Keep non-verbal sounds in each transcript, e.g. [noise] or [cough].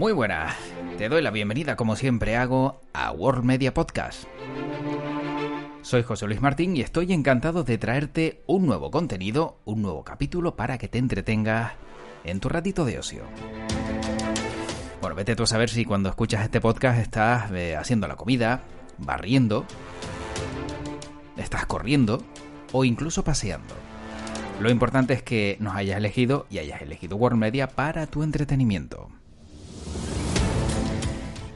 Muy buenas, te doy la bienvenida como siempre hago a World Media Podcast. Soy José Luis Martín y estoy encantado de traerte un nuevo contenido, un nuevo capítulo para que te entretengas en tu ratito de ocio. Bueno, vete tú a saber si cuando escuchas este podcast estás eh, haciendo la comida, barriendo, estás corriendo o incluso paseando. Lo importante es que nos hayas elegido y hayas elegido World Media para tu entretenimiento.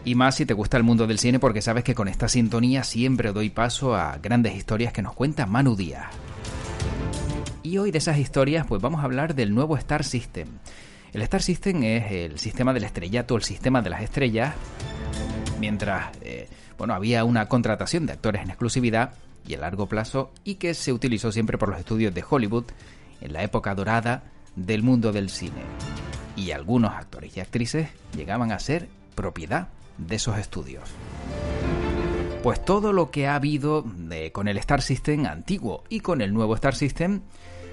Y más si te gusta el mundo del cine porque sabes que con esta sintonía siempre doy paso a grandes historias que nos cuenta Manu Díaz. Y hoy de esas historias pues vamos a hablar del nuevo Star System. El Star System es el sistema del estrellato, el sistema de las estrellas, mientras eh, bueno, había una contratación de actores en exclusividad y a largo plazo y que se utilizó siempre por los estudios de Hollywood en la época dorada del mundo del cine. Y algunos actores y actrices llegaban a ser propiedad de esos estudios. Pues todo lo que ha habido con el Star System antiguo y con el nuevo Star System,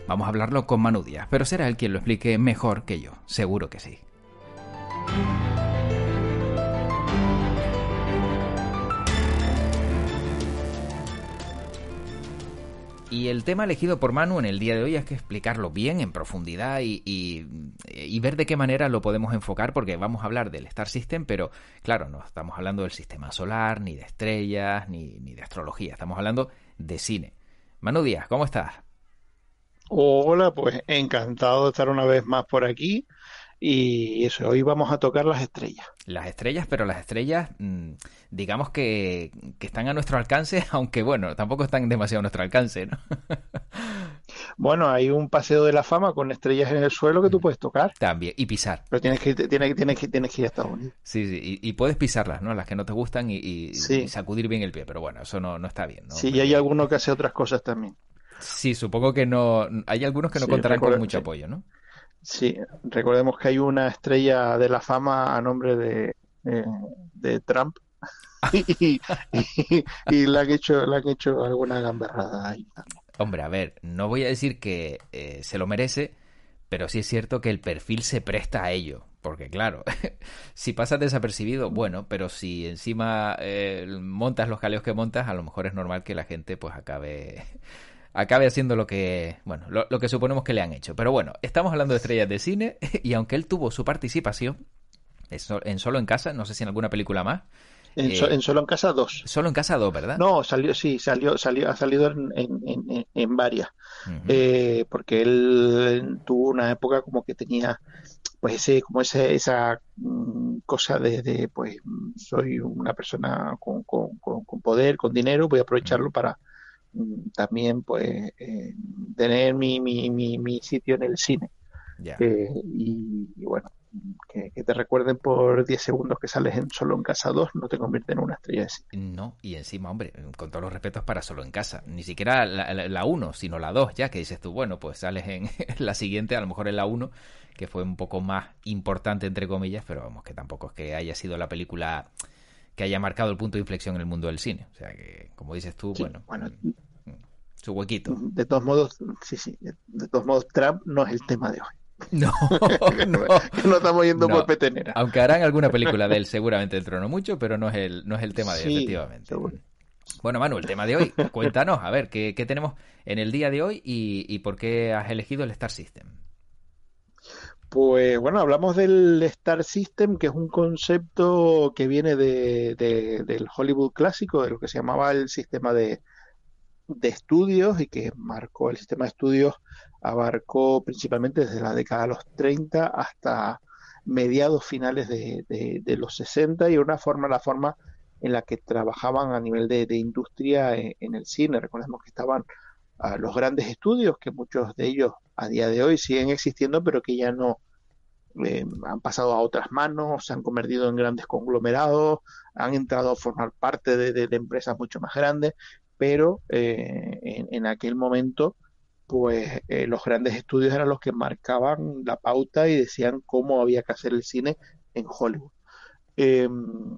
vamos a hablarlo con Manu Díaz, pero será él quien lo explique mejor que yo, seguro que sí. Y el tema elegido por Manu en el día de hoy es que explicarlo bien, en profundidad y, ver de qué manera lo podemos enfocar, porque vamos a hablar del Star System, pero claro, no estamos hablando del sistema solar, ni de estrellas, ni, ni de astrología, estamos hablando de cine. Manu Díaz, ¿cómo estás? Hola, pues encantado de estar una vez más por aquí. Y eso, hoy vamos a tocar las estrellas. Las estrellas, pero las estrellas, mm, digamos que, están a nuestro alcance, [laughs] aunque bueno, tampoco están demasiado a nuestro alcance, ¿no? [laughs] bueno, hay un paseo de la fama con estrellas en el suelo que tú puedes tocar. También, y pisar. Pero tienes que, tienes, tienes que, tienes que ir a Estados Unidos. Sí, sí, y, puedes pisarlas, ¿no? Las que no te gustan y, sacudir bien el pie, pero bueno, eso no, no está bien, ¿no? Sí, y hay alguno que hace otras cosas también. Sí, supongo que no. Hay algunos que no contarán con mucho apoyo, ¿no? Sí, recordemos que hay una estrella de la fama a nombre de, eh, de Trump [laughs] y, y, le, han hecho, le han hecho alguna gamberrada ahí Hombre, a ver, no voy a decir que eh, se lo merece, pero sí es cierto que el perfil se presta a ello. Porque claro, [laughs] si pasas desapercibido, bueno, pero si encima eh, montas los jaleos que montas, a lo mejor es normal que la gente pues acabe acabe haciendo lo que, bueno, lo, que suponemos que le han hecho. Pero bueno, estamos hablando de estrellas de cine [laughs] y aunque él tuvo su participación en Solo en Casa, no sé si en alguna película más. En, eh, Solo en Casa 2. Solo en Casa 2, ¿verdad? No, salió, sí, salió, salió, ha salido en, en, en varias. Eh, porque él tuvo una época como que tenía pues ese como ese, esa mm, cosa de, pues soy una persona con, con, con, poder con dinero voy a aprovecharlo para Mm, también pues eh, tener mi, mi, mi, sitio en el cine. Eh, y, bueno, que, te recuerden por 10 segundos que sales en solo en casa 2 no te convierte en una estrella de cine. No, y encima, hombre, con todos los respetos para solo en casa, ni siquiera la 1, sino la 2, ya que dices tú, bueno, pues sales en [laughs] la siguiente, a lo mejor en la 1, que fue un poco más importante, entre comillas, pero vamos, que tampoco es que haya sido la película que haya marcado el punto de inflexión en el mundo del cine. O sea que, como dices tú, bueno, mm, su huequito. [laughs] De todos modos, sí, sí, de todos modos, Trump no es el tema de hoy. [laughs] No, [laughs] no, no, estamos yendo por petenera. Aunque harán alguna película de él, seguramente el trono mucho, pero no es el, no es el tema de hoy, efectivamente. Bueno, Manu, el tema de hoy, cuéntanos, a ver, ¿qué, qué tenemos en el día de hoy y, y, por qué has elegido el Star System? Pues bueno, hablamos del Star System, que es un concepto que viene de, del Hollywood clásico, de lo que se llamaba el sistema de, estudios y que marcó el sistema de estudios, abarcó principalmente desde la década de los 30 hasta mediados finales de, los 60 y una forma, la forma en la que trabajaban a nivel de, industria en, el cine. Recordemos que estaban ah, los grandes estudios, que muchos de ellos a día de hoy siguen existiendo, pero que ya no eh, han pasado a otras manos, se han convertido en grandes conglomerados, han entrado a formar parte de, empresas mucho más grandes, pero eh, en, aquel momento, pues eh, los grandes estudios eran los que marcaban la pauta y decían cómo había que hacer el cine en Hollywood. Em,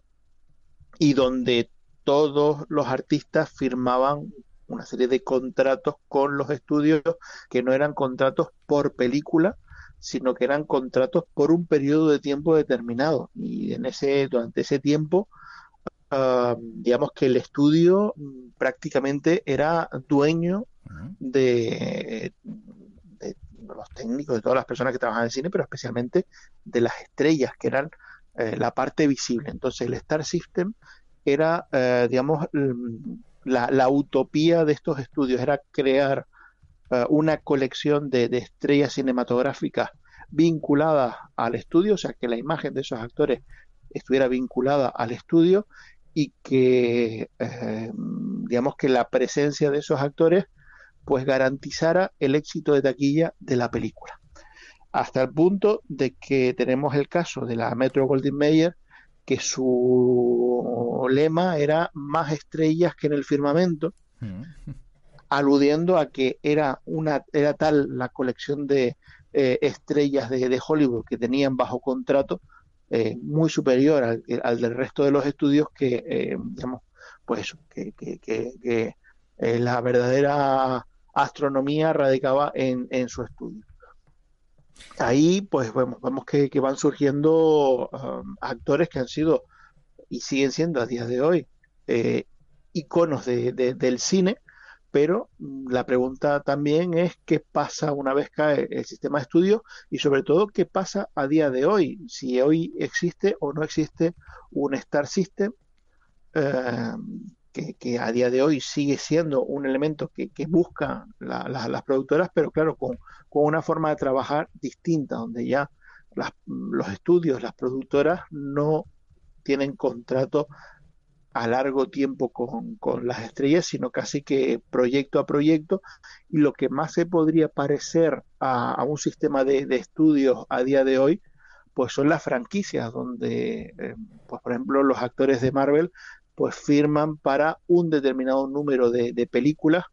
y donde todos los artistas firmaban una serie de contratos con los estudios que no eran contratos por película, sino que eran contratos por un periodo de tiempo determinado. Y en ese, durante ese tiempo, ah, digamos que el estudio mm, prácticamente era dueño de, los técnicos, de todas las personas que trabajaban en cine, pero especialmente de las estrellas, que eran eh, la parte visible. Entonces el Star System era, eh, digamos, la, utopía de estos estudios, era crear eh, una colección de, estrellas cinematográficas vinculadas al estudio, o sea, que la imagen de esos actores estuviera vinculada al estudio y que, eh, digamos, que la presencia de esos actores pues garantizara el éxito de taquilla de la película. Hasta el punto de que tenemos el caso de la Metro Goldwyn Mayer, que su lema era más estrellas que en el firmamento, mm. aludiendo a que era una era tal la colección de eh, estrellas de, Hollywood que tenían bajo contrato eh, muy superior al, del resto de los estudios que eh, digamos pues que, que, la verdadera astronomía radicaba en, en su estudio ahí pues vemos, vemos que, van surgiendo um, actores que han sido y siguen siendo a día de hoy eh, iconos de, del cine, pero mm, la pregunta también es qué pasa una vez cae el sistema de estudio y sobre todo qué pasa a día de hoy, si hoy existe o no existe un Star System eh, que, a día de hoy sigue siendo un elemento que, buscan las productoras, pero claro, con, una forma de trabajar distinta, donde ya los estudios, las productoras no tienen contrato a largo tiempo con, las estrellas, sino casi que proyecto a proyecto, y lo que más se podría parecer a, un sistema de, estudios a día de hoy, pues son las franquicias, donde, eh, pues por ejemplo, los actores de Marvel pues firman para un determinado número de, películas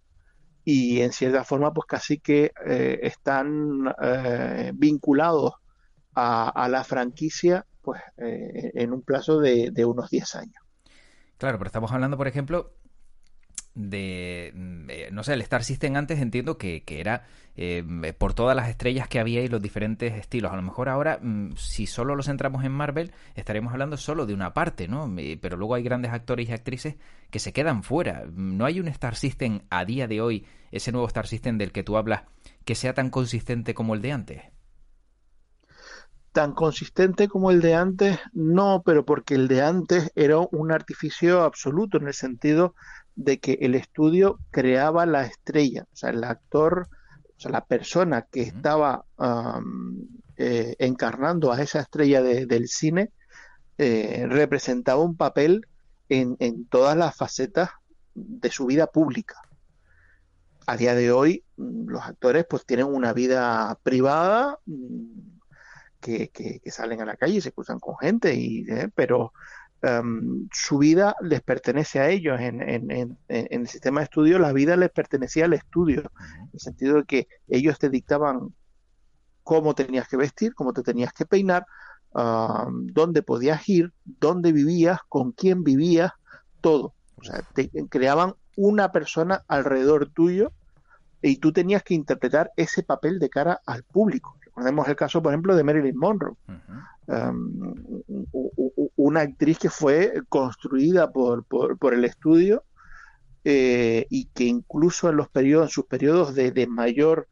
y en cierta forma pues casi que eh, están eh, vinculados a, la franquicia pues eh, en un plazo de, de unos 10 años. Claro, pero estamos hablando, por ejemplo, de, mm, no sé, el Star System antes entiendo que, que era eh, por todas las estrellas que había y los diferentes estilos. A lo mejor ahora, mm, si solo los centramos en Marvel, estaremos hablando solo de una parte, ¿no? Pero luego hay grandes actores y actrices que se quedan fuera. ¿No hay un Star System a día de hoy, ese nuevo Star System del que tú hablas, que sea tan consistente como el de antes? tan consistente como el de antes, no, pero porque el de antes era un artificio absoluto en el sentido de que el estudio creaba la estrella, o sea, el actor, o sea, la persona que estaba eh, encarnando a esa estrella del cine, eh, representaba un papel en, todas las facetas de su vida pública. A día de hoy, mm, los actores pues tienen una vida privada mm, que, salen a la calle y se cruzan con gente, y, eh, pero Em, su vida les pertenece a ellos. En, el sistema de estudio, la vida les pertenecía al estudio, en el sentido de que ellos te dictaban cómo tenías que vestir, cómo te tenías que peinar, dónde podías ir, dónde vivías, con quién vivías, todo. O sea, te creaban una persona alrededor tuyo y tú tenías que interpretar ese papel de cara al público. Recordemos el caso, por ejemplo, de Marilyn Monroe. Una actriz que fue construida por, por, el estudio eh, y que incluso en los periodos, en sus periodos de, mayor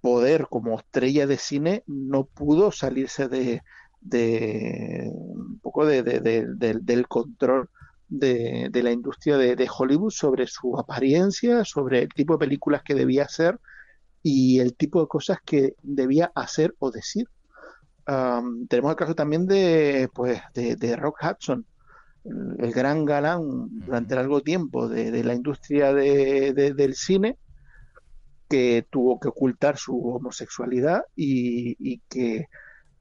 poder como estrella de cine, no pudo salirse de, de un poco de, del control de, la industria de, Hollywood sobre su apariencia, sobre el tipo de películas que debía hacer y el tipo de cosas que debía hacer o decir. Tenemos el caso también de, pues, de, Rock Hudson, el gran galán durante largo tiempo de, la industria del cine, que tuvo que ocultar su homosexualidad y, que,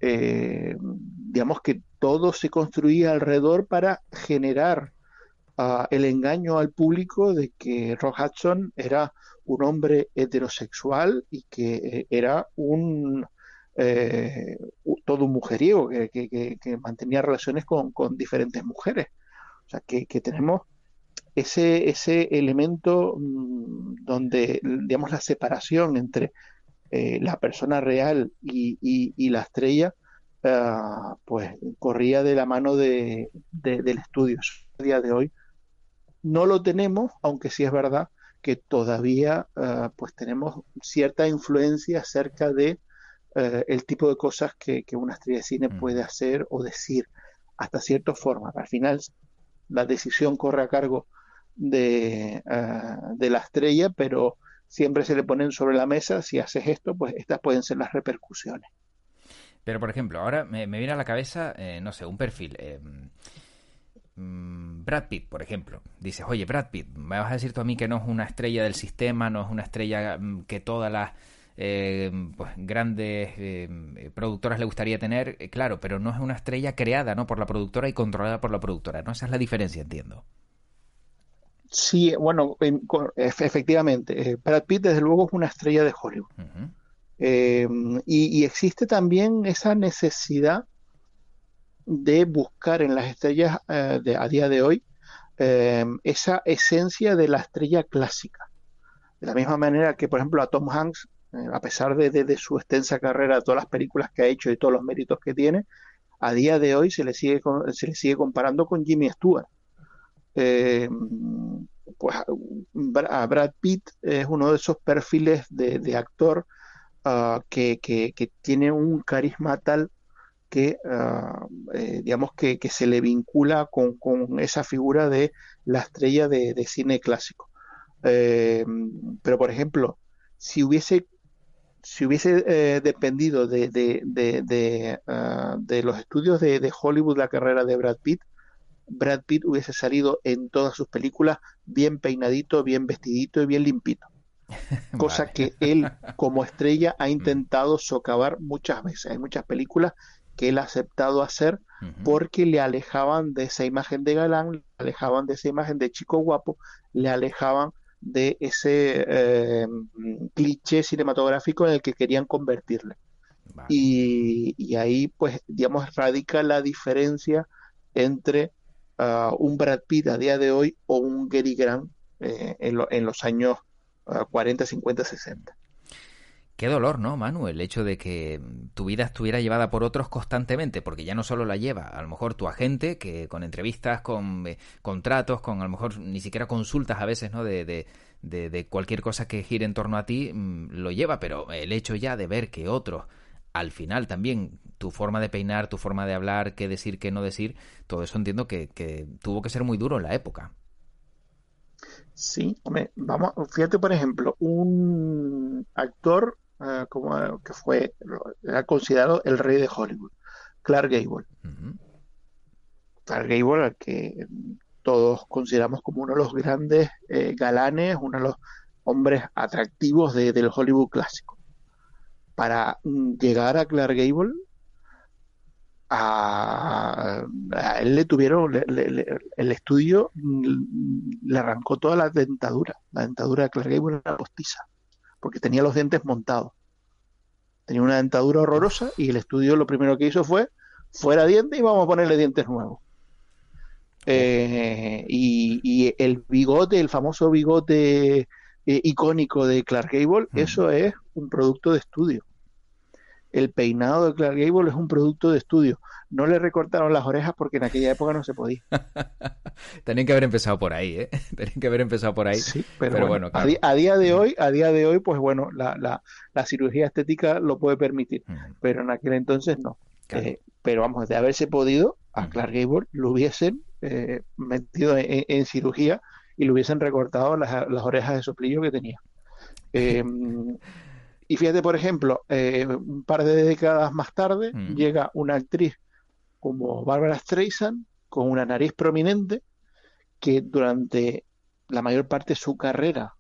eh, digamos que todo se construía alrededor para generar ah, el engaño al público de que Rock Hudson era un hombre heterosexual y que eh, era un eh, todo un mujeriego que, mantenía relaciones con, diferentes mujeres. O sea, que, tenemos ese, elemento mm, donde, digamos, la separación entre eh, la persona real y, la estrella, ah, pues corría de la mano de, del estudio. A día de hoy no lo tenemos, aunque sí es verdad que todavía ah, pues tenemos cierta influencia acerca de eh, el tipo de cosas que, una estrella de cine mm. puede hacer o decir hasta cierta forma. Al final la decisión corre a cargo de, eh, de la estrella, pero siempre se le ponen sobre la mesa, si haces esto, pues estas pueden ser las repercusiones. Pero, por ejemplo, ahora me, viene a la cabeza, eh, no sé, un perfil. Mm, Brad Pitt, por ejemplo. Dices, oye, Brad Pitt, ¿me vas a decir tú a mí que no es una estrella del sistema, no es una estrella mm, que todas las eh, pues, grandes eh, productoras le gustaría tener? Eh, claro, pero no es una estrella creada ¿no? por la productora y controlada por la productora. ¿no? Esa es la diferencia, entiendo. Sí, bueno, efectivamente. Brad Pitt, desde luego, es una estrella de Hollywood. y, existe también esa necesidad de buscar en las estrellas eh, de, a día de hoy eh, esa esencia de la estrella clásica. De la misma manera que, por ejemplo, a Tom Hanks, eh, a pesar de, su extensa carrera, todas las películas que ha hecho y todos los méritos que tiene, a día de hoy se le sigue, se le sigue comparando con Jimmy Stewart. pues a Brad Pitt es uno de esos perfiles de, actor ah, que, que, tiene un carisma tal que, eh, digamos, que, se le vincula con, esa figura de la estrella de, cine clásico. Eh, pero, por ejemplo, si hubiese, si hubiese eh, dependido de, de, ah, los estudios de, Hollywood la carrera de Brad Pitt, Brad Pitt hubiese salido en todas sus películas bien peinadito, bien vestidito y bien limpito. [laughs] Cosa que él como [laughs] estrella ha intentado socavar muchas veces. Hay muchas películas que él ha aceptado hacer porque le alejaban de esa imagen de galán, le alejaban de esa imagen de chico guapo, le alejaban de ese eh, cliché cinematográfico en el que querían convertirle. Y, ahí, pues, digamos, radica la diferencia entre ah, un Brad Pitt a día de hoy o un Gary Grant eh, en, los años 40, 50, 60. Qué dolor, ¿no, Manu? El hecho de que tu vida estuviera llevada por otros constantemente, porque ya no solo la lleva, a lo mejor tu agente, que con entrevistas, con eh, contratos, con a lo mejor ni siquiera consultas a veces, ¿no? De, de, de, cualquier cosa que gire en torno a ti, mm, lo lleva, pero el hecho ya de ver que otros, al final también, tu forma de peinar, tu forma de hablar, qué decir, qué no decir, todo eso entiendo que, que tuvo que ser muy duro en la época. Sí, hombre, vamos, fíjate por ejemplo, un actor Ah, como que fue, era considerado el rey de Hollywood, Clark Gable. Clark Gable, al que todos consideramos como uno de los grandes eh, galanes, uno de los hombres atractivos del Hollywood clásico. Para mm, llegar a Clark Gable, a, él le tuvieron, el estudio mm, le arrancó toda la dentadura. La dentadura de Clark Gable era postiza porque tenía los dientes montados. Tenía una dentadura horrorosa y el estudio lo primero que hizo fue fuera dientes y vamos a ponerle dientes nuevos. Eh, y, el bigote, el famoso bigote eh, icónico de Clark Gable, eso es un producto de estudio. El peinado de Clark Gable es un producto de estudio no le recortaron las orejas porque en aquella época no se podía. [laughs] Tenían que haber empezado por ahí, ¿eh? [laughs] Tenían que haber empezado por ahí. Sí, pero, bueno, a, día de hoy, a día de hoy, pues bueno, la, la, la cirugía estética lo puede permitir, pero en aquel entonces no. Eh, pero vamos, de haberse podido, a Clark Gable lo hubiesen eh, metido en, cirugía y le hubiesen recortado las, las orejas de soplillo que tenía. [laughs] y fíjate, por ejemplo, eh, un par de décadas más tarde llega una actriz como Barbara Streisand, con una nariz prominente, que durante la mayor parte de su carrera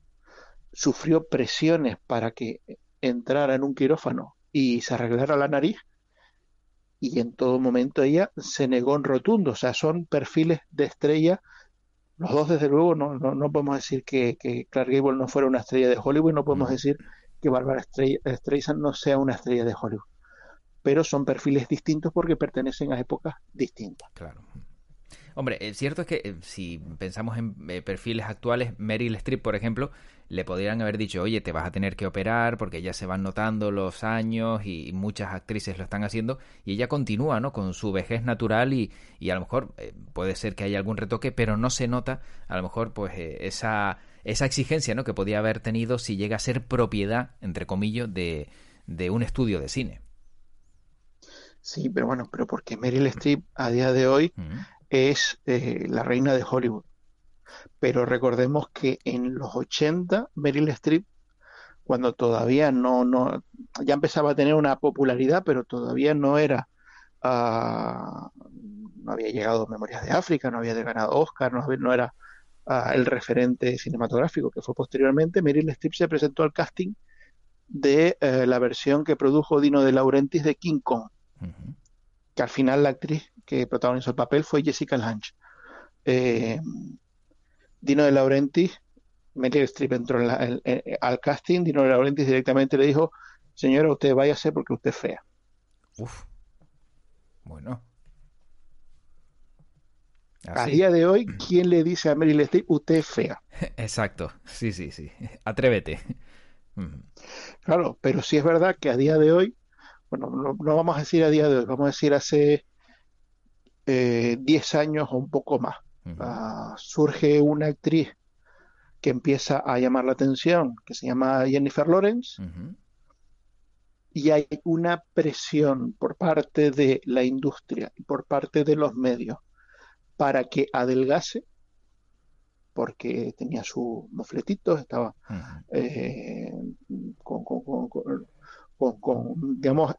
sufrió presiones para que entrara en un quirófano y se arreglara la nariz y en todo momento ella se negó en rotundo. O sea, son perfiles de estrella. Los dos, desde luego, no, no, podemos decir que, que, Clark Gable no fuera una estrella de Hollywood, no podemos decir que Barbara Streisand no sea una estrella de Hollywood. Pero son perfiles distintos porque pertenecen a épocas distintas. Claro. Hombre, el cierto es que eh, si pensamos en eh, perfiles actuales, Meryl Streep, por ejemplo, le podrían haber dicho, oye, te vas a tener que operar porque ya se van notando los años y muchas actrices lo están haciendo y ella continúa, ¿no? Con su vejez natural y, y a lo mejor eh, puede ser que haya algún retoque, pero no se nota a lo mejor pues esa, esa exigencia, ¿no? Que podía haber tenido si llega a ser propiedad, entre comillas, de, de un estudio de cine. Sí, pero bueno, pero porque Meryl Streep a día de hoy es eh, la reina de Hollywood. Pero recordemos que en los 80, Meryl Streep, cuando todavía no, no, ya empezaba a tener una popularidad, pero todavía no era, uh, no había llegado Memorias de África, no había ganado Oscar, no, no era uh, el referente cinematográfico que fue posteriormente, Meryl Streep se presentó al casting de uh, la versión que produjo Dino de Laurentiis de King Kong, que al final la actriz que protagonizó el papel fue Jessica Lange. Eh, Dino de Laurentiis, Meryl Streep entró al casting, Dino de Laurentiis directamente le dijo, señora, usted váyase porque usted es fea. Uf. Bueno. A día de hoy, ¿quién le dice a Meryl Streep, usted es fea? [laughs] Exacto, sí, sí, sí. Atrévete. Claro, pero sí es verdad que a día de hoy, bueno, no, no, vamos a decir a día de hoy, vamos a decir hace eh, 10 años o un poco más. Ah, surge una actriz que empieza a llamar la atención, que se llama Jennifer Lawrence, y hay una presión por parte de la industria y por parte de los medios para que adelgase, porque tenía sus mofletitos, estaba eh, con, con, digamos,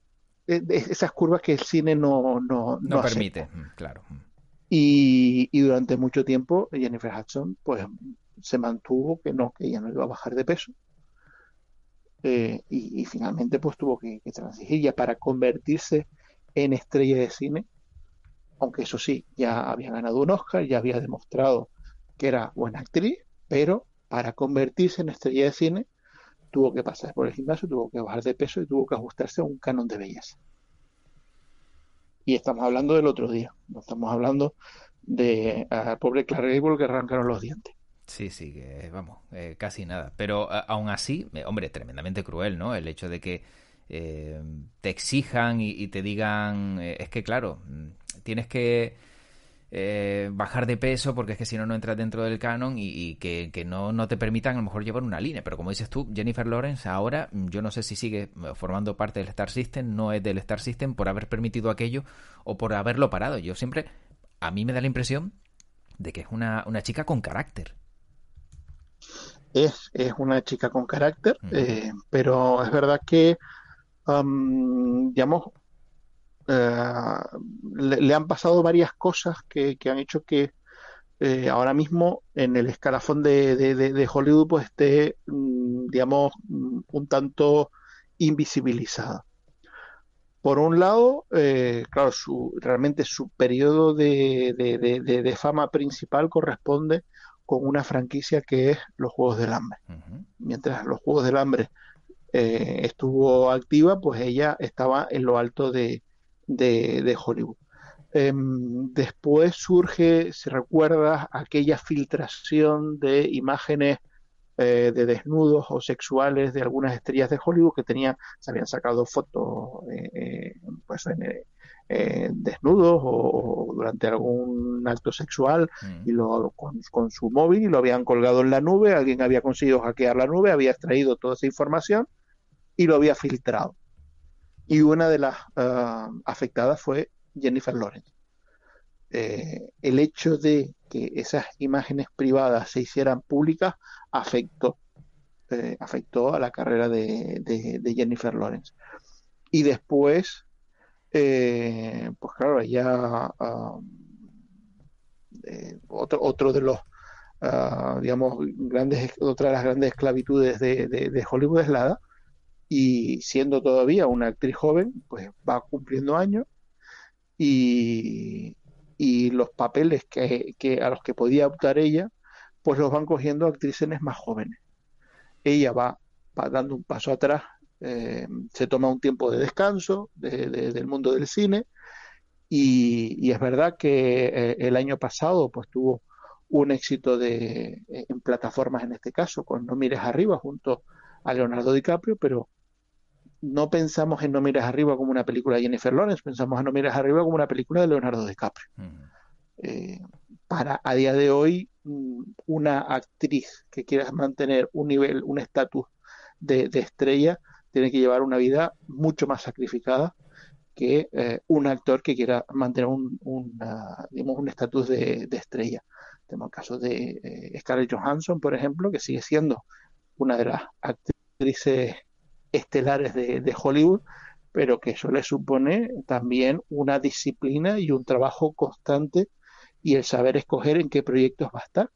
esas curvas que el cine no, no, no, permite, mm, claro. Y, y, durante mucho tiempo Jennifer Hudson pues se mantuvo que no, que ella no iba a bajar de peso. Eh, y, finalmente pues tuvo que, que, transigir ya para convertirse en estrella de cine, aunque eso sí, ya había ganado un Oscar, ya había demostrado que era buena actriz, pero para convertirse en estrella de cine tuvo que pasar por el gimnasio, tuvo que bajar de peso y tuvo que ajustarse a un canon de belleza. Y estamos hablando del otro día, no estamos hablando de uh, pobre Clark Gable que arrancaron los dientes. Sí, sí, que vamos, eh, casi nada. Pero aún así, eh, hombre, tremendamente cruel, ¿no? El hecho de que eh, te exijan y, y te digan, eh, es que claro, mm, tienes que eh, bajar de peso porque es que si no no entras dentro del canon y, que, no, no, te permitan a lo mejor llevar una línea. Pero como dices tú, Jennifer Lawrence ahora mm, yo no sé si sigue formando parte del Star System, no es del Star System por haber permitido aquello o por haberlo parado. Yo siempre, a mí me da la impresión de que es una, una chica con carácter. Es, es una chica con carácter, eh, pero es verdad que, digamos, eh, le, han pasado varias cosas que, han hecho que eh, ahora mismo en el escalafón de, Hollywood pues esté, mm, digamos, mm, un tanto invisibilizada. Por un lado, eh, claro, su, realmente su periodo de, fama principal corresponde con una franquicia que es los Juegos del Hambre. Mientras los Juegos del Hambre estuvo activa, pues ella estaba en lo alto de, de, Hollywood. Em, después surge, si recuerdas, aquella filtración de imágenes eh, de desnudos o sexuales de algunas estrellas de Hollywood que tenían, se habían sacado fotos eh, eh, pues desnudos o, durante algún acto sexual mm. y lo, con, con, su móvil y lo habían colgado en la nube, alguien había conseguido hackear la nube, había extraído toda esa información y lo había filtrado y una de las ah, afectadas fue Jennifer Lawrence. Eh, el hecho de que esas imágenes privadas se hicieran públicas afectó, eh, afectó a la carrera de, Jennifer Lawrence. Y después, eh, pues claro, ya ah, otro, otro de los ah, digamos, grandes, otra de las grandes esclavitudes de, de, Hollywood es la. Y siendo todavía una actriz joven, pues va cumpliendo años y, y los papeles que, que, a los que podía optar ella, pues los van cogiendo actrices más jóvenes. Ella va, dando un paso atrás, eh, se toma un tiempo de descanso del mundo del cine y, es verdad que eh, el año pasado pues tuvo un éxito de, en plataformas en este caso, con No Mires Arriba junto a Leonardo DiCaprio, pero no pensamos en No Mires Arriba como una película de Jennifer Lawrence, pensamos en No Mires Arriba como una película de Leonardo DiCaprio. Eh, para a día de hoy, mm, una actriz que quiera mantener un nivel, un estatus de, estrella, tiene que llevar una vida mucho más sacrificada que eh, un actor que quiera mantener un, un estatus de, estrella. Tenemos el caso de eh, Scarlett Johansson, por ejemplo, que sigue siendo una de las actrices estelares de, Hollywood, pero que eso le supone también una disciplina y un trabajo constante y el saber escoger en qué proyectos va a estar.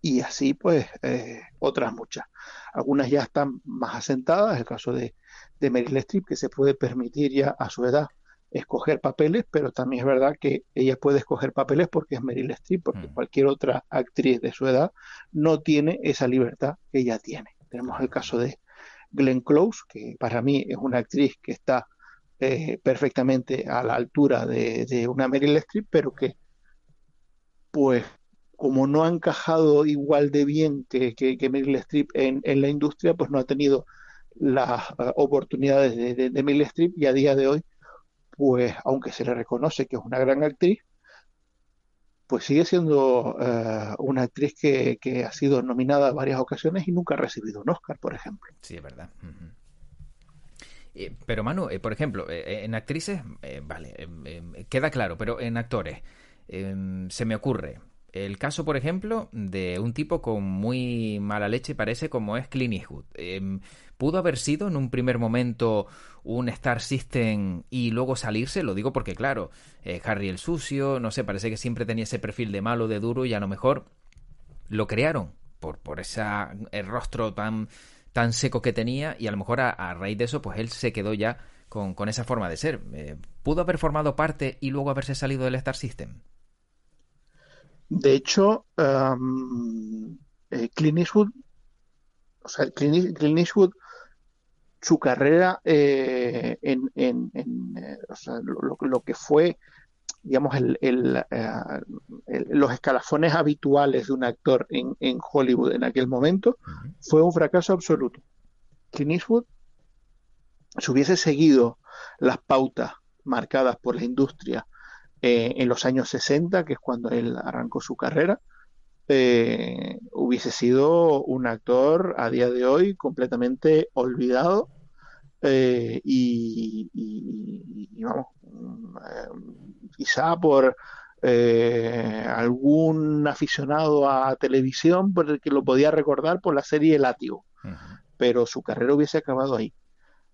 Y así, pues, eh, otras muchas. Algunas ya están más asentadas, el caso de, de Meryl Streep, que se puede permitir ya a su edad escoger papeles, pero también es verdad que ella puede escoger papeles porque es Meryl Streep, porque mm. cualquier otra actriz de su edad no tiene esa libertad que ella tiene. Tenemos el caso de Glenn Close, que para mí es una actriz que está eh, perfectamente a la altura de, una Meryl Streep, pero que, pues, como no ha encajado igual de bien que, que, Meryl Streep en, la industria, pues no ha tenido las uh, oportunidades de, de Meryl Streep y a día de hoy, pues, aunque se le reconoce que es una gran actriz, pues sigue siendo eh, una actriz que, ha sido nominada varias ocasiones y nunca ha recibido un Oscar, por ejemplo. Sí, es verdad. pero Manu, eh, por ejemplo, eh, en actrices, vale, queda claro, pero en actores, se me ocurre, el caso, por ejemplo, de un tipo con muy mala leche, parece como es Clint. Em, ¿Pudo haber sido en un primer momento un Star System y luego salirse? Lo digo porque, claro, eh, Harry el sucio, no sé, parece que siempre tenía ese perfil de malo, de duro, y a lo mejor lo crearon por, por ese el rostro tan, tan seco que tenía, y a lo mejor a, raíz de eso, pues él se quedó ya con, con esa forma de ser. Eh, ¿Pudo haber formado parte y luego haberse salido del Star System? De hecho, um, Clint Eastwood, o sea, Clint, Eastwood, su carrera eh, en, en, eh, o sea, lo, que fue, digamos, el, el, los escalafones habituales de un actor en, en Hollywood en aquel momento, fue un fracaso absoluto. Clint Eastwood, si hubiese seguido las pautas marcadas por la industria eh, en los años 60, que es cuando él arrancó su carrera, eh, hubiese sido un actor a día de hoy completamente olvidado eh, y, vamos, quizá por algún aficionado a televisión por el que lo podía recordar por la serie Látigo, pero su carrera hubiese acabado ahí.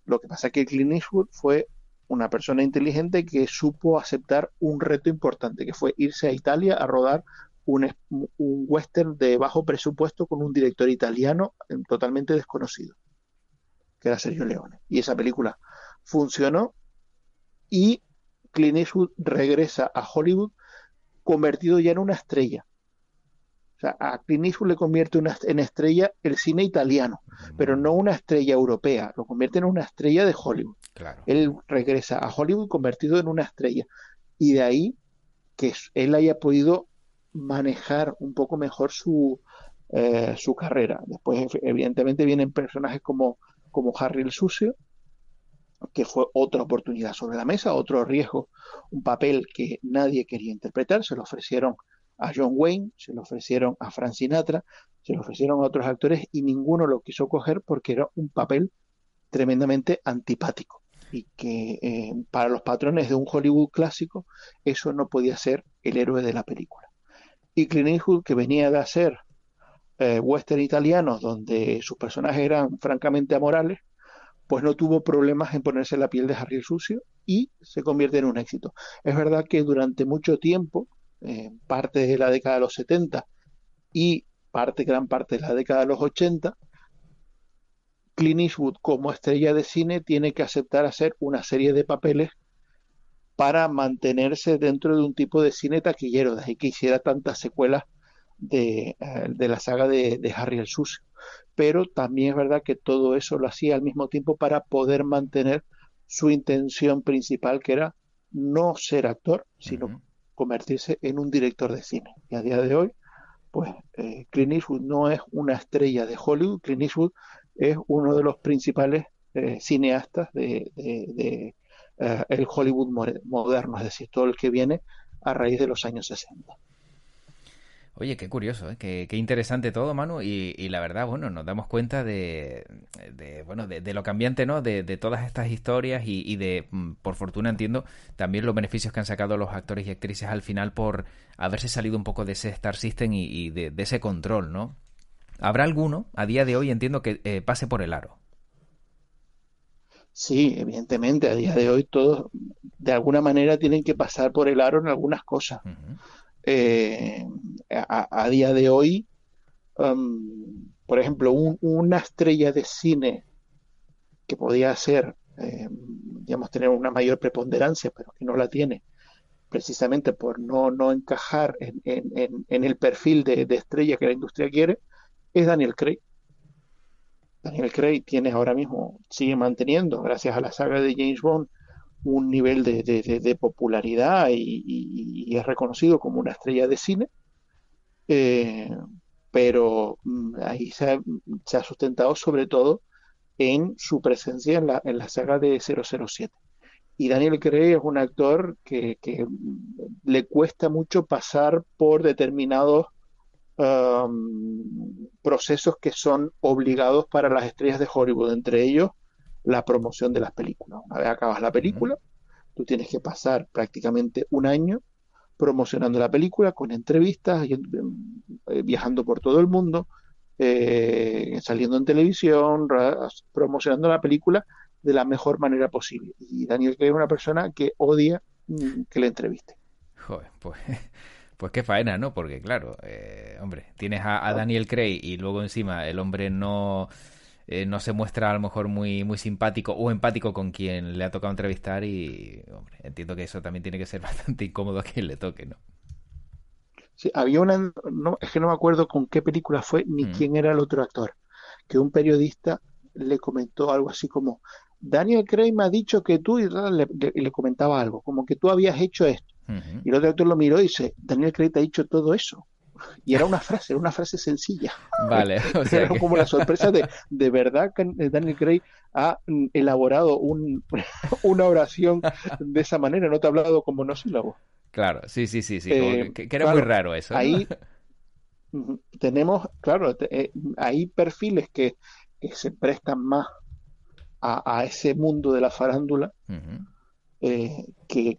Lo que pasa es que Clint Eastwood fue una persona inteligente que supo aceptar un reto importante, que fue irse a Italia a rodar un, western de bajo presupuesto con un director italiano eh, totalmente desconocido, que era Sergio Leone. Y esa película funcionó y Clint Eastwood regresa a Hollywood convertido ya en una estrella sea, a Clint Eastwood le convierte en estrella el cine italiano, pero no una estrella europea, lo convierte en una estrella de Hollywood. Él regresa a Hollywood convertido en una estrella. Y de ahí que él haya podido manejar un poco mejor su, eh, su carrera. Después, evidentemente, vienen personajes como, como Harry el Sucio, que fue otra oportunidad sobre la mesa, otro riesgo, un papel que nadie quería interpretar, se lo ofrecieron a John Wayne, se lo ofrecieron a Frank Sinatra, se lo ofrecieron a otros actores y ninguno lo quiso coger porque era un papel tremendamente antipático y que eh, para los patrones de un Hollywood clásico eso no podía ser el héroe de la película. Y Clint Eastwood, que venía de hacer eh, western italianos donde sus personajes eran francamente amorales, pues no tuvo problemas en ponerse la piel de Harry Sucio y se convierte en un éxito. Es verdad que durante mucho tiempo parte de la década de los 70, y parte, gran parte de la década de los 80, Clint Eastwood como estrella de cine tiene que aceptar hacer una serie de papeles para mantenerse dentro de un tipo de cine taquillero, de ahí que hiciera tantas secuelas de, eh, la saga de, Harry el Sucio. Pero también es verdad que todo eso lo hacía al mismo tiempo para poder mantener su intención principal, que era no ser actor, sino convertirse en un director de cine. Y a día de hoy, pues eh, Clint Eastwood no es una estrella de Hollywood, Clint Eastwood es uno de los principales eh, cineastas de, eh, el Hollywood moderno, es decir, todo el que viene a raíz de los años 60. Oye, qué curioso, ¿eh? qué, interesante todo, Manu, y, la verdad, bueno, nos damos cuenta de, bueno, de, lo cambiante, ¿no? De, todas estas historias y, de, mm, por fortuna entiendo, también los beneficios que han sacado los actores y actrices al final por haberse salido un poco de ese Star System y, de, ese control, ¿no? ¿Habrá alguno, a día de hoy entiendo, que eh, pase por el aro? Sí, evidentemente, a día de hoy todos de alguna manera tienen que pasar por el aro en algunas cosas. Eh, a, día de hoy, um, por ejemplo, una estrella de cine que podía ser, eh, digamos, tener una mayor preponderancia, pero que no la tiene, precisamente por no, no encajar en, el perfil de, estrella que la industria quiere, es Daniel Craig. Daniel Craig tiene ahora mismo, sigue manteniendo, gracias a la saga de James Bond, un nivel de, popularidad y, es reconocido como una estrella de cine, eh, pero mm, ahí se ha, sustentado sobre todo en su presencia en la, en la saga de 007. Y Daniel Craig es un actor que, que le cuesta mucho pasar por determinados um, procesos que son obligados para las estrellas de Hollywood, entre ellos la promoción de las películas. Una vez acabas la película, tú tienes que pasar prácticamente un año promocionando la película con entrevistas, eh, viajando por todo el mundo, eh, saliendo en televisión, promocionando la película de la mejor manera posible. Y Daniel Craig es una persona que odia mm, que le entreviste. Joder, pues, [laughs] pues qué faena, ¿no? Porque claro, eh, hombre, tienes a, Daniel Craig y luego encima el hombre no eh, no se muestra a lo mejor muy, muy simpático o empático con quien le ha tocado entrevistar y hombre, entiendo que eso también tiene que ser [laughs] bastante incómodo a quien le toque, ¿no? Sí, había una, no, es que no me acuerdo con qué película fue ni mm. quién era el otro actor, que un periodista le comentó algo así como, Daniel Craig me ha dicho que tú, y le, comentaba algo, como que tú habías hecho esto. Y el otro actor lo miró y dice, Daniel Craig te ha dicho todo eso. Y era una frase, era una frase sencilla. Vale. [laughs] O sea, era como la sorpresa de, de verdad que Daniel Craig ha mm, elaborado un, [laughs] una oración de esa manera, no te ha hablado como no sílabo. Claro, sí, sí, sí, sí. Eh, que, era muy raro eso. Ahí [laughs] tenemos, claro, eh, hay perfiles que, se prestan más a, ese mundo de la farándula. Eh, que,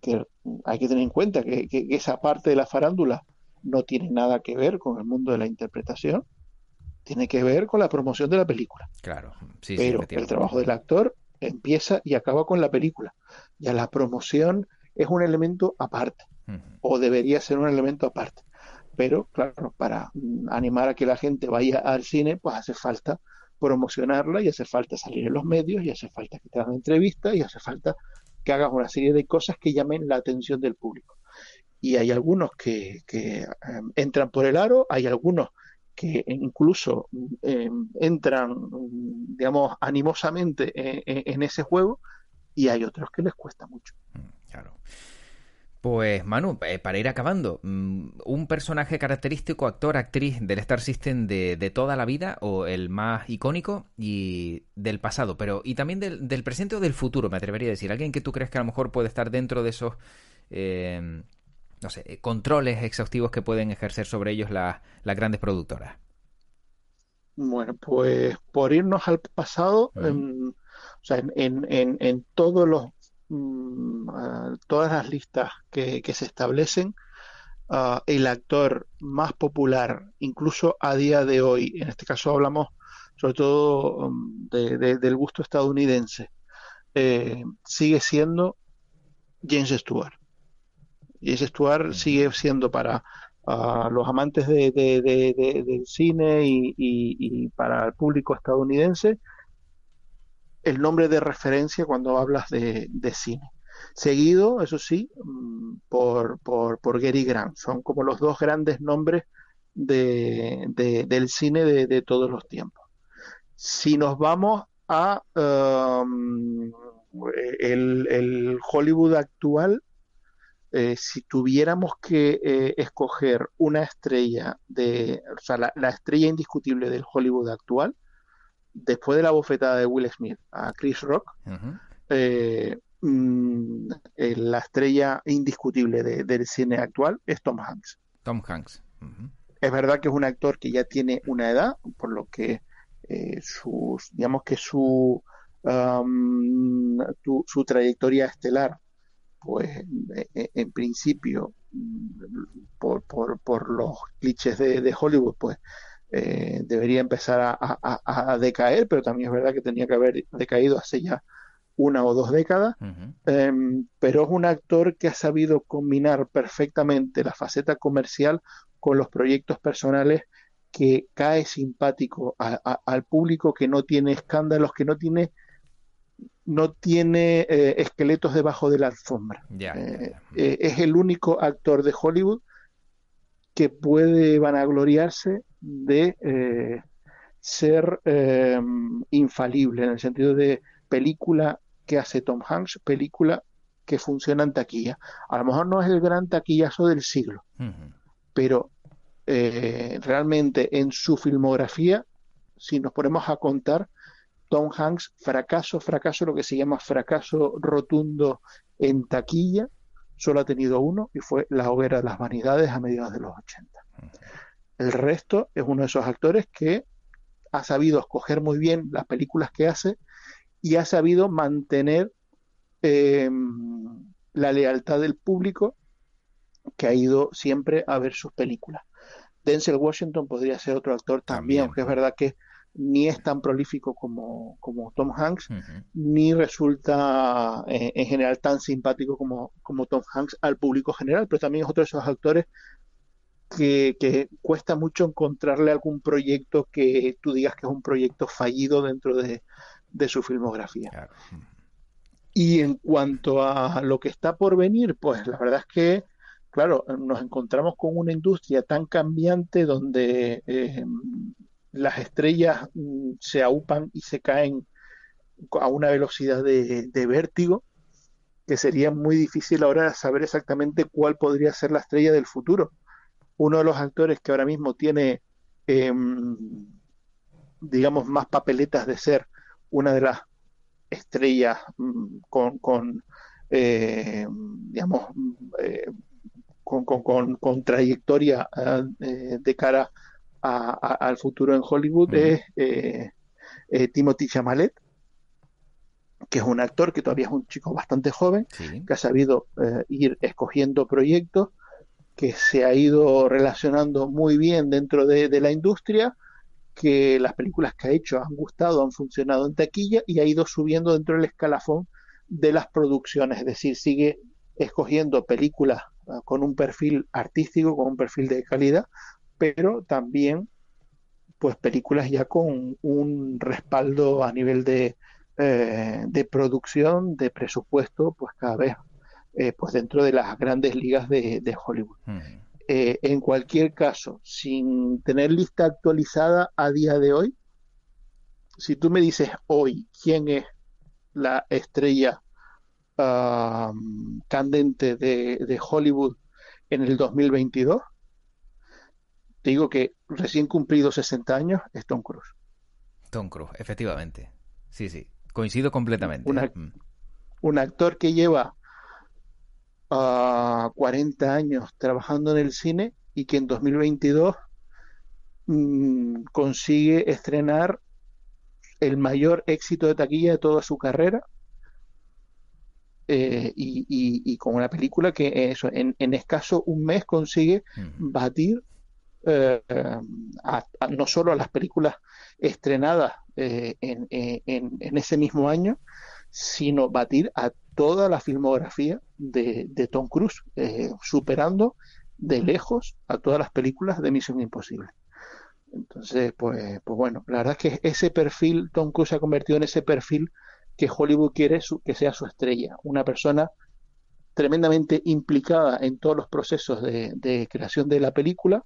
hay que tener en cuenta que, esa parte de la farándula no tiene nada que ver con el mundo de la interpretación, tiene que ver con la promoción de la película. Claro, sí, Pero el trabajo del actor empieza y acaba con la película. Ya la promoción es un elemento aparte, o debería ser un elemento aparte. Pero, claro, para animar a que la gente vaya al cine, pues hace falta promocionarla y hace falta salir en los medios y hace falta que te hagan entrevistas y hace falta que hagas una serie de cosas que llamen la atención del público y hay algunos que, em, entran por el aro, hay algunos que incluso em, entran, digamos, animosamente e, e, en, ese juego y hay otros que les cuesta mucho. Mm, claro. Pues Manu, eh, para ir acabando, mm, un personaje característico, actor, actriz del Star System de, toda la vida o el más icónico y del pasado, pero y también del, del, presente o del futuro, me atrevería a decir. Alguien que tú crees que a lo mejor puede estar dentro de esos eh, no sé, eh, controles exhaustivos que pueden ejercer sobre ellos las grandes productoras? Bueno, pues por irnos al pasado, en, o sea, en, en, en, todos los mm, todas las listas que, se establecen, ah, el actor más popular, incluso a día de hoy, en este caso hablamos sobre todo mm, del gusto estadounidense, eh, sigue siendo James Stewart. Y ese Stuart sigue siendo para, a los amantes de, del cine y, para el público estadounidense el nombre de referencia cuando hablas de, cine. Seguido, eso sí, mm, por, por, por, Gary Grant. Son como los dos grandes nombres del cine de, todos los tiempos. Si nos vamos a um, el, Hollywood actual, eh, si tuviéramos que eh, escoger una estrella de, o sea, la, estrella indiscutible del Hollywood actual, después de la bofetada de Will Smith a Chris Rock, eh, mm, la estrella indiscutible del cine actual es Tom Hanks. Tom Hanks. Es verdad que es un actor que ya tiene una edad, por lo que sus, digamos que su, su trayectoria estelar pues en principio, por, por, por los clichés de, Hollywood, pues eh, debería empezar a, decaer, pero también es verdad que tenía que haber decaído hace ya una o dos décadas, em, pero es un actor que ha sabido combinar perfectamente la faceta comercial con los proyectos personales que cae simpático al público, que no tiene escándalos, que no tiene no tiene eh, esqueletos debajo de la alfombra. Eh, eh, es el único actor de Hollywood que puede vanagloriarse de ser infalible en el sentido de película que hace Tom Hanks, película que funciona en taquilla. A lo mejor no es el gran taquillazo del siglo, pero realmente en su filmografía, si nos ponemos a contar, Tom Hanks, fracaso, fracaso, lo que se llama fracaso rotundo en taquilla, solo ha tenido uno y fue La hoguera de las vanidades a mediados de los 80. El resto es uno de esos actores que ha sabido escoger muy bien las películas que hace y ha sabido mantener em, la lealtad del público que ha ido siempre a ver sus películas. Denzel Washington podría ser otro actor también, aunque es verdad que ni es tan prolífico como, como Tom Hanks, ni resulta eh, en general tan simpático como, como Tom Hanks al público general, pero también es otro de esos actores que, que, cuesta mucho encontrarle algún proyecto que tú digas que es un proyecto fallido dentro de, su filmografía. Y en cuanto a lo que está por venir, pues la verdad es que, claro, nos encontramos con una industria tan cambiante donde eh, las estrellas mm, se aupan y se caen a una velocidad de, vértigo que sería muy difícil ahora saber exactamente cuál podría ser la estrella del futuro. Uno de los actores que ahora mismo tiene, em, digamos, más papeletas de ser una de las estrellas mm, con, con eh, digamos, eh, con, con, trayectoria eh, de cara al futuro en Hollywood es eh, eh, Timothy Chamalet, que es un actor que todavía es un chico bastante joven, que ha sabido eh, ir escogiendo proyectos, que se ha ido relacionando muy bien dentro de, la industria, que las películas que ha hecho han gustado, han funcionado en taquilla y ha ido subiendo dentro del escalafón de las producciones, es decir, sigue escogiendo películas ah, con un perfil artístico, con un perfil de calidad, pero también pues películas ya con un respaldo a nivel de, eh, de producción, de presupuesto, pues cada vez eh, pues dentro de las grandes ligas de, Hollywood. Mm. Eh, en cualquier caso, sin tener lista actualizada a día de hoy, si tú me dices hoy quién es la estrella candente de, de Hollywood en el 2022, te digo que recién cumplido 60 años es Tom Cruise. Tom Cruise, efectivamente. Sí, sí, coincido completamente. Mm. Un actor que lleva 40 ah, años trabajando en el cine y que en 2022 mm, consigue estrenar el mayor éxito de taquilla de toda su carrera eh, y, con una película que eso, en, escaso un mes consigue batir eh, no solo a las películas estrenadas eh, en, en, ese mismo año, sino batir a toda la filmografía de, Tom Cruise, eh, superando de lejos a todas las películas de Misión Imposible. Entonces, pues, pues bueno, la verdad es que ese perfil, Tom Cruise se ha convertido en ese perfil que Hollywood quiere que sea su estrella, una persona tremendamente implicada en todos los procesos de, creación de la película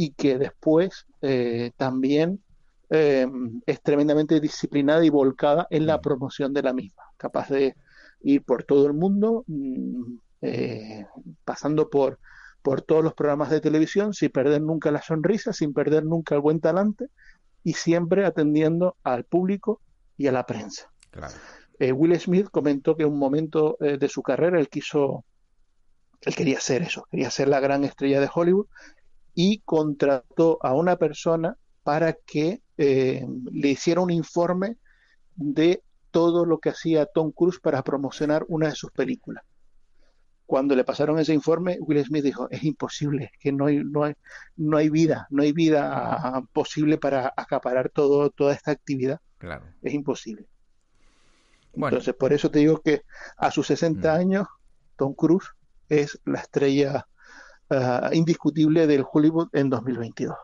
y que después eh, también eh, es tremendamente disciplinada y volcada en la promoción de la misma, capaz de ir por todo el mundo, mm, eh, pasando por, por todos los programas de televisión, sin perder nunca la sonrisa, sin perder nunca el buen talante y siempre atendiendo al público y a la prensa. Eh, Will Smith comentó que en un momento eh, de su carrera él quiso, él quería ser eso, quería ser la gran estrella de Hollywood y contrató a una persona para que eh, le hiciera un informe de todo lo que hacía Tom Cruise para promocionar una de sus películas. Cuando le pasaron ese informe, Will Smith dijo, es imposible, que no hay, no hay, no hay vida, no hay vida ah, posible para acaparar todo, toda esta actividad. Claro. Es imposible. Entonces, por eso te digo que a sus 60 mm. años, Tom Cruise es la estrella ah, indiscutible del Hollywood en 2022.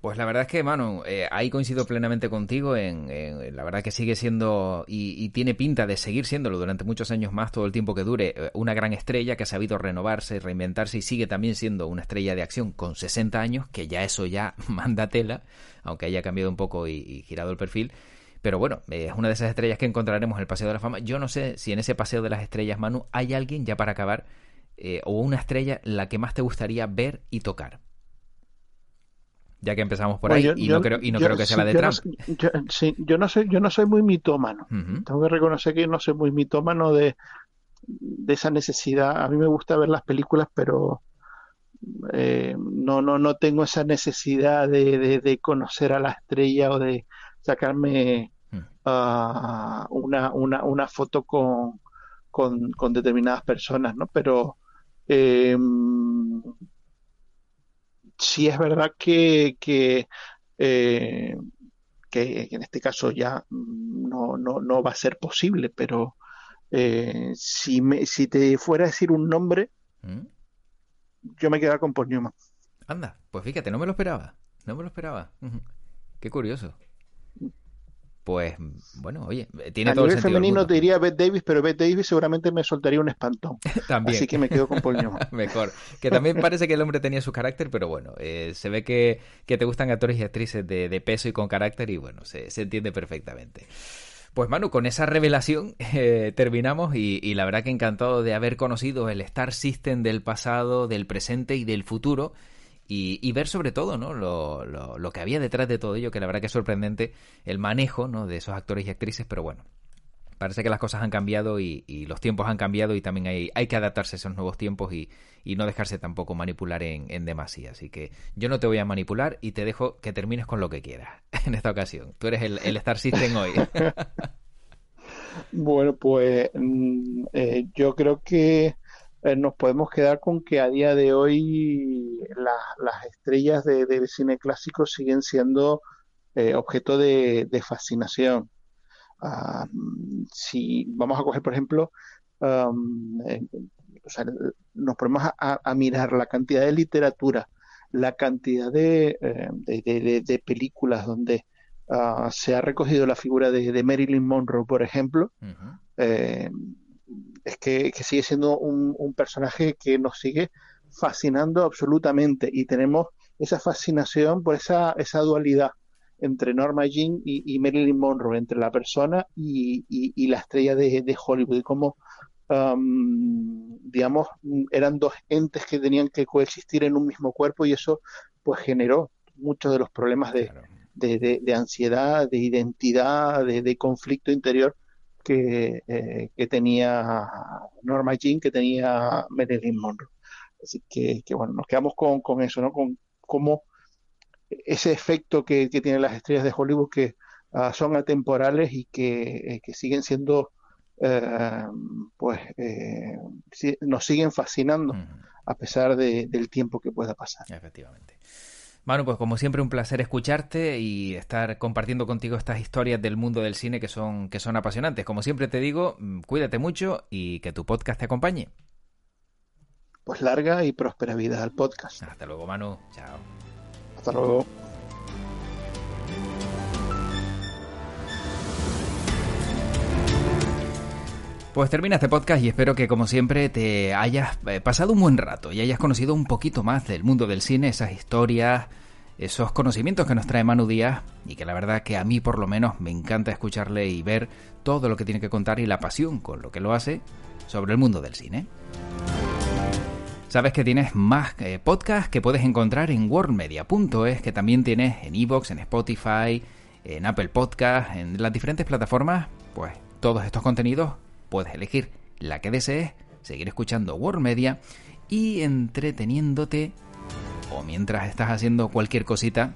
Pues la verdad es que, Manu, eh, ahí coincido plenamente contigo en, la verdad que sigue siendo y, tiene pinta de seguir siéndolo durante muchos años más, todo el tiempo que dure, eh, una gran estrella que ha sabido renovarse, reinventarse y sigue también siendo una estrella de acción con 60 años, que ya eso ya [laughs] manda tela, aunque haya cambiado un poco y girado el perfil. Pero bueno, es una de esas estrellas que encontraremos en el Paseo de la Fama. Yo no sé si en ese Paseo de las Estrellas, Manu, hay alguien, ya para acabar, eh, o una estrella la que más te gustaría ver y tocar. Ya que empezamos por ahí, y, no creo, y no creo que sea la de Trump. yo, sí, yo no soy, yo no soy muy mitómano. Tengo que reconocer que no soy muy mitómano de, de esa necesidad. A mí me gusta ver las películas, pero eh, no, no, no tengo esa necesidad de, de, conocer a la estrella o de sacarme hmm. ah, una, una, una, foto con, con, determinadas personas, ¿no? Pero eh, sí es verdad que, que, eh, que, en este caso ya no, no, no va a ser posible, pero eh, si, me, si te fuera a decir un nombre, hmm. yo me quedaba con Paul Newman. Anda, pues fíjate, no me lo esperaba. No me lo esperaba. Qué curioso. Pues bueno, oye, tiene todo el sentido femenino te diría Beth Davis, pero Beth Davis seguramente me soltaría un espantón. [laughs] también. Así que me quedo con Paul [laughs] Mejor. Que también parece que el hombre tenía su carácter, pero bueno, eh, se ve que, te gustan actores y actrices de, peso y con carácter y bueno, se, entiende perfectamente. Pues Manu, con esa revelación [laughs] eh, terminamos y, y, la verdad que encantado de haber conocido el Star System del pasado, del presente y del futuro y, ver sobre todo ¿no? Lo, lo, que había detrás de todo ello, que la verdad que es sorprendente el manejo ¿no? de esos actores y actrices, pero bueno, parece que las cosas han cambiado y, los tiempos han cambiado y también hay, hay que adaptarse a esos nuevos tiempos y, no dejarse tampoco manipular en, en, demasía. Así que yo no te voy a manipular y te dejo que termines con lo que quieras [laughs] en esta ocasión. Tú eres el, el Star System hoy. [laughs] bueno, pues mm, eh, yo creo que eh, nos podemos quedar con que a día de hoy las estrellas de, del cine clásico siguen siendo eh, objeto de, fascinación. Ah, si vamos a coger, por ejemplo, eh, nos ponemos a, mirar la cantidad de literatura, la cantidad de, de películas donde ah, se ha recogido la figura de, Marilyn Monroe, por ejemplo, es que, sigue siendo un, personaje que nos sigue fascinando absolutamente. Y tenemos esa fascinación por esa, esa dualidad entre Norma Jean y, Marilyn Monroe, entre la persona y, la estrella de, Hollywood, y cómo, um, digamos, eran dos entes que tenían que coexistir en un mismo cuerpo y eso pues generó muchos de los problemas de, de ansiedad, de identidad, de, conflicto interior que, eh, que tenía Norma Jean, que tenía Marilyn Monroe. Así que, bueno, nos quedamos con, con eso, ¿no? Con cómo ese efecto que, que tienen las estrellas de Hollywood que ah, son atemporales y que, eh, que siguen siendo, eh, pues, nos siguen fascinando a pesar de, del tiempo que pueda pasar. Efectivamente. Manu, pues como siempre un placer escucharte y estar compartiendo contigo estas historias del mundo del cine que son, que son apasionantes. Como siempre te digo, mm, cuídate mucho y que tu podcast te acompañe. pues larga y próspera vida al podcast. Hasta luego, Manu. Chao. Hasta luego. Pues termina este podcast y espero que como siempre te hayas eh, pasado un buen rato y hayas conocido un poquito más del mundo del cine, esas historias, esos conocimientos que nos trae Manu Díaz y que la verdad que a mí por lo menos me encanta escucharle y ver todo lo que tiene que contar y la pasión con lo que lo hace sobre el mundo del cine. Sabes que tienes más eh, podcasts que puedes encontrar en worldmedia.es, que también tienes en Evox, en Spotify, en Apple Podcasts, en las diferentes plataformas, pues todos estos contenidos puedes elegir la que desees, seguir escuchando World Media y entreteniéndote o mientras estás haciendo cualquier cosita,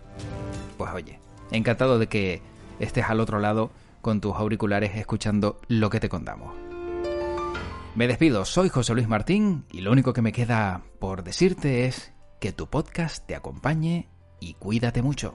pues oye, encantado de que estés al otro lado con tus auriculares escuchando lo que te contamos. Me despido, soy José Luis Martín y lo único que me queda por decirte es que tu podcast te acompañe y cuídate mucho.